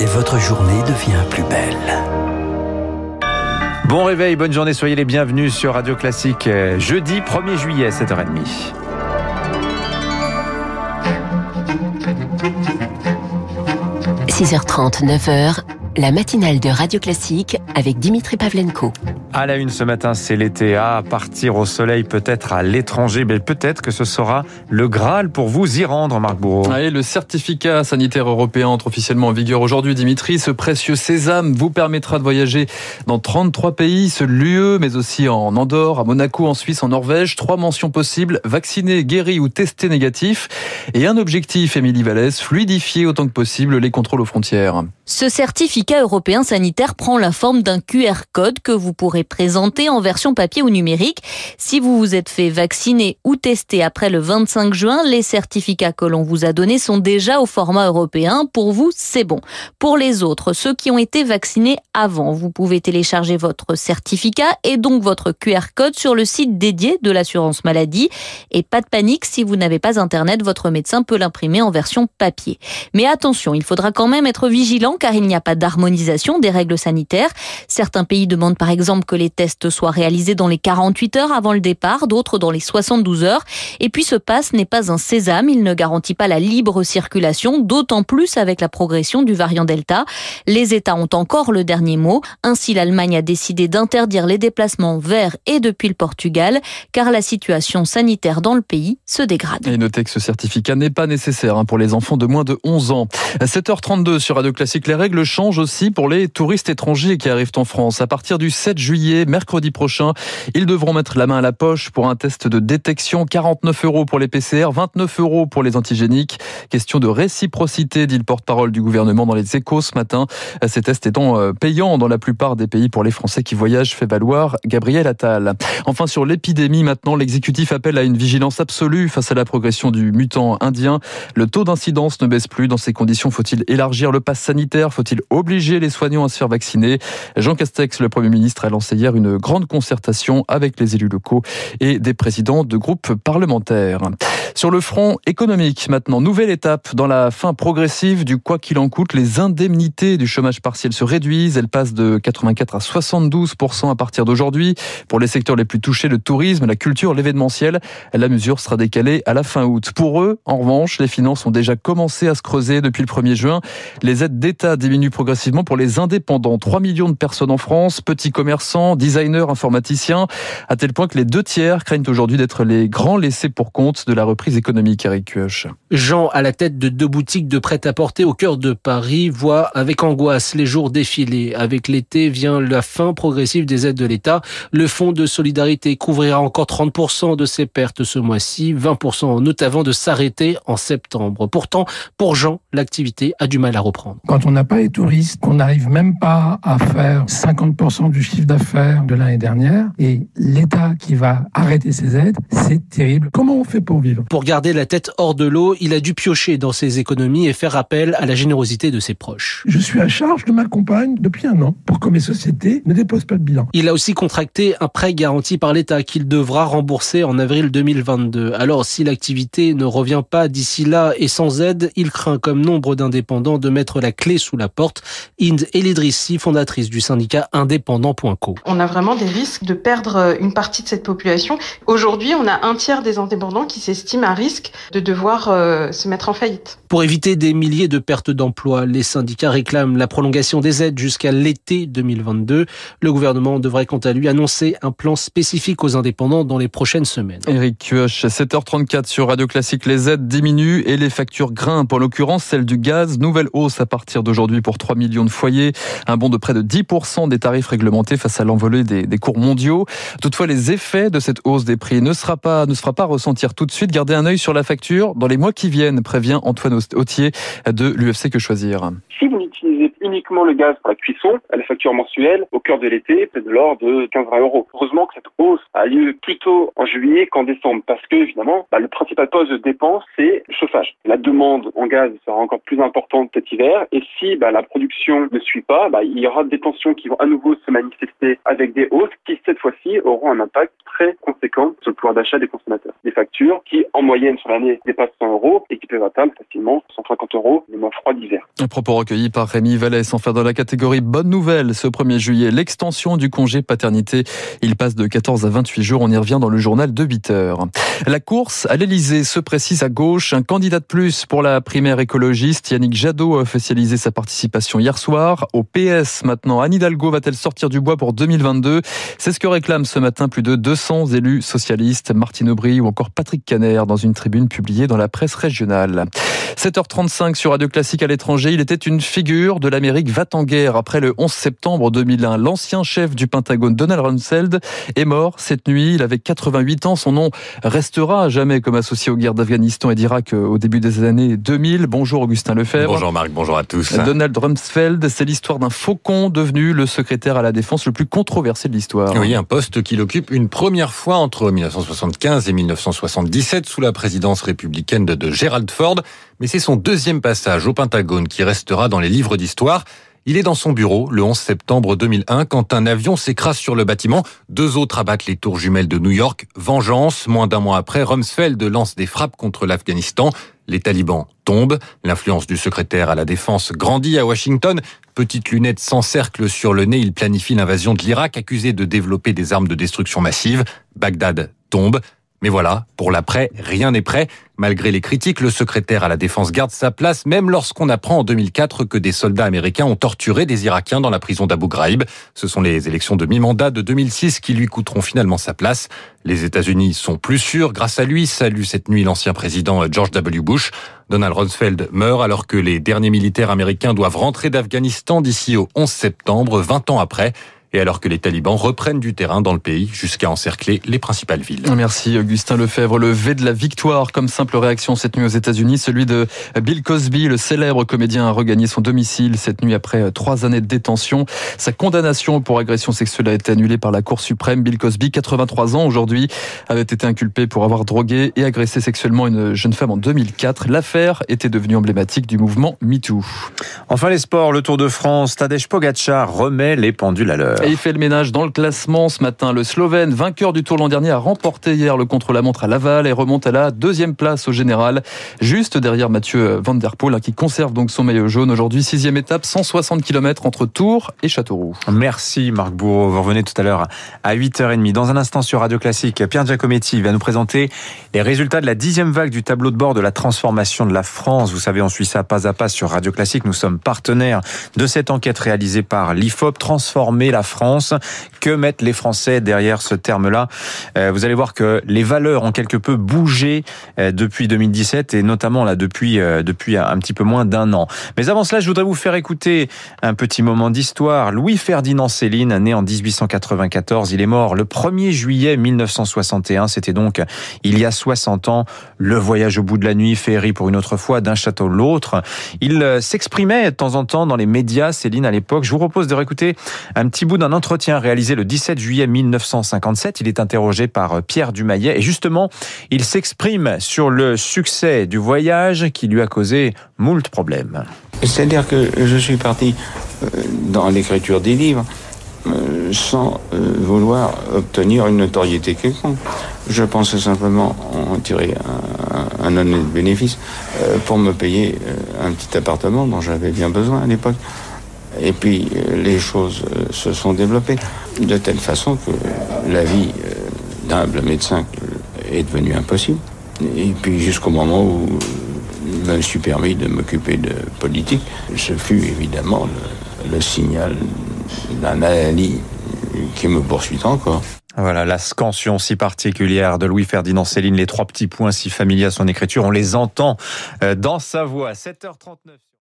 et votre journée devient plus belle. Bon réveil, bonne journée, soyez les bienvenus sur Radio Classique. Jeudi 1er juillet, 7h30. – 6h30, 9h, la matinale de Radio Classique avec Dimitri Pavlenko. À la une ce matin, c'est l'été. À partir au soleil, peut-être à l'étranger, mais peut-être que ce sera le Graal pour vous y rendre, Marc Bourreau. Allez, le certificat sanitaire européen entre officiellement en vigueur aujourd'hui, Dimitri. Ce précieux sésame vous permettra de voyager dans 33 pays, ce l'UE, mais aussi en Andorre, à Monaco, en Suisse, en Norvège. Trois mentions possibles, vacciné, guéri ou testé négatif. Et un objectif, Émilie Vallès, fluidifier autant que possible les contrôles aux frontières. Ce certificat européen sanitaire prend la forme d'un QR code que vous pourrez présenter en version papier ou numérique. Si vous vous êtes fait vacciner ou tester après le 25 juin, les certificats que l'on vous a donnés sont déjà au format européen. Pour vous, c'est bon. Pour les autres, ceux qui ont été vaccinés avant, vous pouvez télécharger votre certificat et donc votre QR code sur le site dédié de l'assurance maladie. Et pas de panique, si vous n'avez pas Internet, votre médecin peut l'imprimer en version papier. Mais attention, il faudra quand même être vigilant car il n'y a pas d'harmonisation des règles sanitaires. Certains pays demandent par exemple que les tests soient réalisés dans les 48 heures avant le départ, d'autres dans les 72 heures. Et puis ce passe n'est pas un sésame, il ne garantit pas la libre circulation, d'autant plus avec la progression du variant Delta. Les États ont encore le dernier mot. Ainsi, l'Allemagne a décidé d'interdire les déplacements vers et depuis le Portugal, car la situation sanitaire dans le pays se dégrade. Et notez que ce certificat n'est pas nécessaire hein, pour les enfants de moins de 11 ans. À 7h32 sur Radio Classique, les règles changent aussi pour les touristes étrangers qui arrivent en France. À partir du 7 juillet, mercredi prochain. Ils devront mettre la main à la poche pour un test de détection. 49 euros pour les PCR, 29 euros pour les antigéniques. Question de réciprocité, dit le porte-parole du gouvernement dans les échos ce matin. Ces tests étant euh, payants dans la plupart des pays pour les Français qui voyagent, fait valoir Gabriel Attal. Enfin, sur l'épidémie, maintenant, l'exécutif appelle à une vigilance absolue face à la progression du mutant indien. Le taux d'incidence ne baisse plus. Dans ces conditions, faut-il élargir le pass sanitaire? Faut-il obliger les soignants à se faire vacciner? Jean Castex, le Premier ministre, a lancé hier une grande concertation avec les élus locaux et des présidents de groupes parlementaires. Sur le front économique, maintenant, nouvelle étape dans la fin progressive du quoi qu'il en coûte. Les indemnités du chômage partiel se réduisent. Elles passent de 84 à 72 à partir d'aujourd'hui. Pour les secteurs les plus touchés, le tourisme, la culture, l'événementiel, la mesure sera décalée à la fin août. Pour eux, en revanche, les finances ont déjà commencé à se creuser depuis le 1er juin. Les aides d'État diminuent progressivement pour les indépendants. 3 millions de personnes en France, petits commerçants, designers, informaticiens, à tel point que les deux tiers craignent aujourd'hui d'être les grands laissés pour compte de la reprise économique, Eric Kioch. Jean, à la tête de deux boutiques de prêt-à-porter au cœur de Paris, voit avec angoisse les jours défiler. Avec l'été vient la fin progressive des aides de l'État. Le fonds de solidarité couvrira encore 30% de ses pertes ce mois-ci, 20% en août avant de s'arrêter en septembre. Pourtant, pour Jean, l'activité a du mal à reprendre. Quand on n'a pas les touristes, qu'on n'arrive même pas à faire 50% du chiffre d'affaires de l'année dernière et l'État qui va arrêter ses aides, c'est terrible. Comment on fait pour vivre? Pour garder la tête hors de l'eau, il a dû piocher dans ses économies et faire appel à la générosité de ses proches. Je suis à charge de ma compagne depuis un an pour que mes sociétés ne déposent pas de bilan. Il a aussi contracté un prêt garanti par l'État qu'il devra rembourser en avril 2022. Alors si l'activité ne revient pas d'ici là et sans aide, il craint comme nombre d'indépendants de mettre la clé sous la porte. Inde Elidrissi, fondatrice du syndicat indépendant.co. On a vraiment des risques de perdre euh, une partie de cette population. Aujourd'hui, on a un tiers des indépendants qui s'estiment à risque de devoir euh, se mettre en faillite. Pour éviter des milliers de pertes d'emplois, les syndicats réclament la prolongation des aides jusqu'à l'été 2022. Le gouvernement devrait quant à lui annoncer un plan spécifique aux indépendants dans les prochaines semaines. Eric Kioch, 7h34 sur Radio Classique, les aides diminuent et les factures grimpent. En l'occurrence, celle du gaz, nouvelle hausse à partir d'aujourd'hui pour 3 millions de foyers. Un bond de près de 10% des tarifs réglementés face à l'envolée des, cours mondiaux. Toutefois, les effets de cette hausse des prix ne sera pas, ne se fera pas ressentir tout de suite. Gardez un œil sur la facture dans les mois qui viennent, prévient Antoine Autier de l'UFC Que Choisir. Si vous utilisez uniquement le gaz pour la cuisson, la facture mensuelle au cœur de l'été peut de l'ordre de 15-20 euros. Heureusement que cette hausse a lieu plutôt en juillet qu'en décembre parce que évidemment, bah, le principal poste de dépense c'est le chauffage. La demande en gaz sera encore plus importante cet hiver et si bah, la production ne suit pas, bah, il y aura des tensions qui vont à nouveau se manifester avec des hausses qui cette fois-ci auront un impact très conséquent sur le pouvoir d'achat des consommateurs. Des factures qui en moyenne sur l'année dépassent 100 euros et qui peuvent atteindre facilement 150 euros les mois froids d'hiver. Un propos recueilli par Rémi Vallès. Enfin, dans la catégorie bonne nouvelle, ce 1er juillet, l'extension du congé paternité. Il passe de 14 à 28 jours. On y revient dans le journal de 8 heures. La course à l'Elysée se précise à gauche. Un candidat de plus pour la primaire écologiste. Yannick Jadot a officialisé sa participation hier soir. Au PS maintenant, Anne Hidalgo va-t-elle sortir du bois pour 2022 C'est ce que réclament ce matin plus de 200 élus socialistes. Martine Aubry ou encore Patrick Caner dans une tribune publiée dans la presse régionale. 7h35 sur Radio Classique à l'étranger. Il était une figure de l'Amérique va en guerre après le 11 septembre 2001. L'ancien chef du Pentagone, Donald Rumsfeld, est mort cette nuit. Il avait 88 ans. Son nom restera à jamais comme associé aux guerres d'Afghanistan et d'Irak euh, au début des années 2000. Bonjour Augustin Lefebvre. Bonjour Marc, bonjour à tous. Donald Rumsfeld, c'est l'histoire d'un faucon devenu le secrétaire à la défense le plus controversé de l'histoire. Oui, un poste qu'il occupe une première fois entre 1975 et 1977 sous la présidence républicaine de Gerald Ford. Mais c'est son deuxième passage au Pentagone qui restera dans les livres d'histoire. Il est dans son bureau le 11 septembre 2001 quand un avion s'écrase sur le bâtiment. Deux autres abattent les tours jumelles de New York. Vengeance. Moins d'un mois après, Rumsfeld lance des frappes contre l'Afghanistan. Les talibans tombent. L'influence du secrétaire à la défense grandit à Washington. Petite lunette sans cercle sur le nez, il planifie l'invasion de l'Irak accusé de développer des armes de destruction massive. Bagdad tombe. Mais voilà, pour l'après, rien n'est prêt. Malgré les critiques, le secrétaire à la défense garde sa place, même lorsqu'on apprend en 2004 que des soldats américains ont torturé des Irakiens dans la prison d'Abu Ghraib. Ce sont les élections de mi-mandat de 2006 qui lui coûteront finalement sa place. Les États-Unis sont plus sûrs grâce à lui, salue cette nuit l'ancien président George W. Bush. Donald Rumsfeld meurt alors que les derniers militaires américains doivent rentrer d'Afghanistan d'ici au 11 septembre, 20 ans après et alors que les talibans reprennent du terrain dans le pays jusqu'à encercler les principales villes. Merci Augustin Lefebvre. Le V de la victoire comme simple réaction cette nuit aux États-Unis, celui de Bill Cosby, le célèbre comédien a regagné son domicile cette nuit après trois années de détention. Sa condamnation pour agression sexuelle a été annulée par la Cour suprême. Bill Cosby, 83 ans aujourd'hui, avait été inculpé pour avoir drogué et agressé sexuellement une jeune femme en 2004. L'affaire était devenue emblématique du mouvement MeToo. Enfin les sports, le Tour de France, Tadej Pogacar remet les pendules à l'heure. Et il fait le ménage dans le classement ce matin. Le Slovène, vainqueur du Tour l'an dernier, a remporté hier le contre-la-montre à Laval et remonte à la deuxième place au général, juste derrière Mathieu Van Der Poel, hein, qui conserve donc son maillot jaune. Aujourd'hui, sixième étape, 160 km entre Tours et Châteauroux. Merci Marc Bourreau. Vous revenez tout à l'heure à 8h30. Dans un instant sur Radio Classique, Pierre Giacometti va nous présenter les résultats de la dixième vague du tableau de bord de la transformation de la France. Vous savez, on suit ça pas à pas sur Radio Classique. Nous sommes partenaires de cette enquête réalisée par l'IFOP, Transformer la France. Que mettent les Français derrière ce terme-là? Euh, Vous allez voir que les valeurs ont quelque peu bougé euh, depuis 2017 et notamment là depuis euh, depuis un petit peu moins d'un an. Mais avant cela, je voudrais vous faire écouter un petit moment d'histoire. Louis Ferdinand Céline, né en 1894, il est mort le 1er juillet 1961. C'était donc il y a 60 ans. Le voyage au bout de la nuit, féerie pour une autre fois, d'un château à l'autre. Il s'exprimait de temps en temps dans les médias, Céline à l'époque. Je vous propose de réécouter un petit bout d'un entretien réalisé le 17 juillet 1957. Il est interrogé par Pierre Dumayet et justement, il s'exprime sur le succès du voyage qui lui a causé moult problèmes. C'est-à-dire que je suis parti euh, dans l'écriture des livres euh, sans euh, vouloir obtenir une notoriété quelconque. Je pensais simplement en tirer un, un honnête bénéfice pour me payer un petit appartement dont j'avais bien besoin à l'époque. Et puis les choses se sont développées de telle façon que la vie d'humble médecin est devenue impossible. Et puis jusqu'au moment où je me suis permis de m'occuper de politique, ce fut évidemment le, signal d'un Ali qui me poursuit encore. Voilà, la scansion si particulière de Louis-Ferdinand Céline, les trois petits points si familiers à son écriture, on les entend dans sa voix. 7h39.